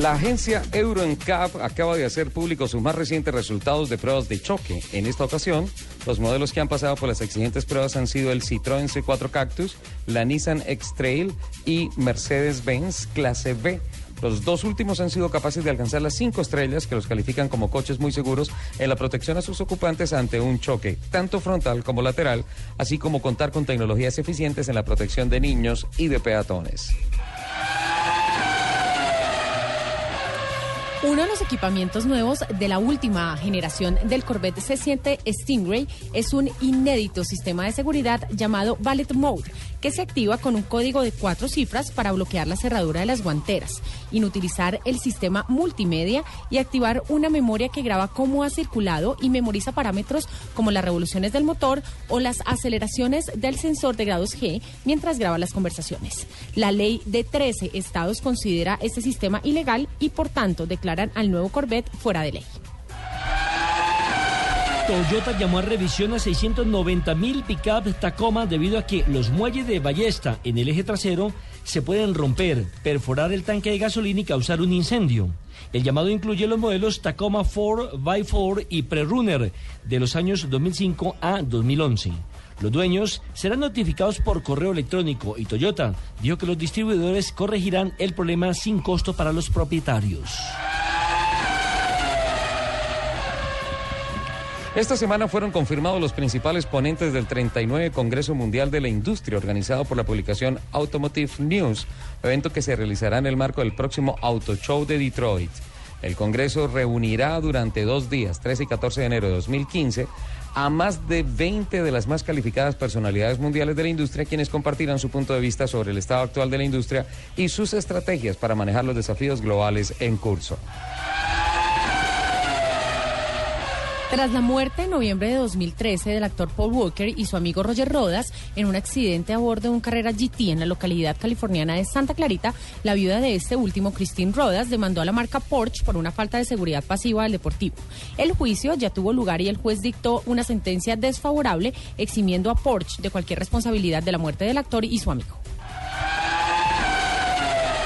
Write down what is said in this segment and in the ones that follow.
La agencia Euro NCAP acaba de hacer públicos sus más recientes resultados de pruebas de choque. En esta ocasión, los modelos que han pasado por las exigentes pruebas han sido el Citroën C4 Cactus, la Nissan X-Trail y Mercedes-Benz Clase B. Los dos últimos han sido capaces de alcanzar las cinco estrellas que los califican como coches muy seguros en la protección a sus ocupantes ante un choque, tanto frontal como lateral, así como contar con tecnologías eficientes en la protección de niños y de peatones. Uno de los equipamientos nuevos de la última generación del Corvette C7 Stingray es un inédito sistema de seguridad llamado Ballet Mode, que se activa con un código de cuatro cifras para bloquear la cerradura de las guanteras, inutilizar el sistema multimedia y activar una memoria que graba cómo ha circulado y memoriza parámetros como las revoluciones del motor o las aceleraciones del sensor de grados G mientras graba las conversaciones. La ley de 13 estados considera este sistema ilegal y por tanto declara al nuevo Corvette fuera de ley. Toyota llamó a revisión a 690 mil pickups Tacoma debido a que los muelles de ballesta en el eje trasero se pueden romper, perforar el tanque de gasolina y causar un incendio. El llamado incluye los modelos Tacoma 4x4 y Prerunner de los años 2005 a 2011. Los dueños serán notificados por correo electrónico y Toyota dijo que los distribuidores corregirán el problema sin costo para los propietarios. Esta semana fueron confirmados los principales ponentes del 39 Congreso Mundial de la Industria organizado por la publicación Automotive News, evento que se realizará en el marco del próximo Auto Show de Detroit. El Congreso reunirá durante dos días, 13 y 14 de enero de 2015, a más de 20 de las más calificadas personalidades mundiales de la industria, quienes compartirán su punto de vista sobre el estado actual de la industria y sus estrategias para manejar los desafíos globales en curso. Tras la muerte en noviembre de 2013 del actor Paul Walker y su amigo Roger Rodas en un accidente a bordo de un carrera GT en la localidad californiana de Santa Clarita, la viuda de este último, Christine Rodas, demandó a la marca Porsche por una falta de seguridad pasiva del deportivo. El juicio ya tuvo lugar y el juez dictó una sentencia desfavorable eximiendo a Porsche de cualquier responsabilidad de la muerte del actor y su amigo.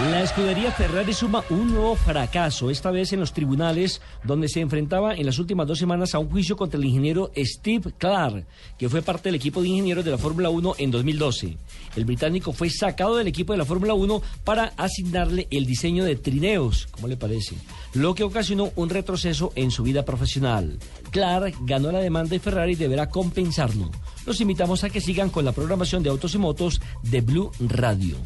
La escudería Ferrari suma un nuevo fracaso, esta vez en los tribunales, donde se enfrentaba en las últimas dos semanas a un juicio contra el ingeniero Steve Clark, que fue parte del equipo de ingenieros de la Fórmula 1 en 2012. El británico fue sacado del equipo de la Fórmula 1 para asignarle el diseño de trineos, ¿cómo le parece? Lo que ocasionó un retroceso en su vida profesional. Clark ganó la demanda y Ferrari deberá compensarlo. Los invitamos a que sigan con la programación de autos y motos de Blue Radio.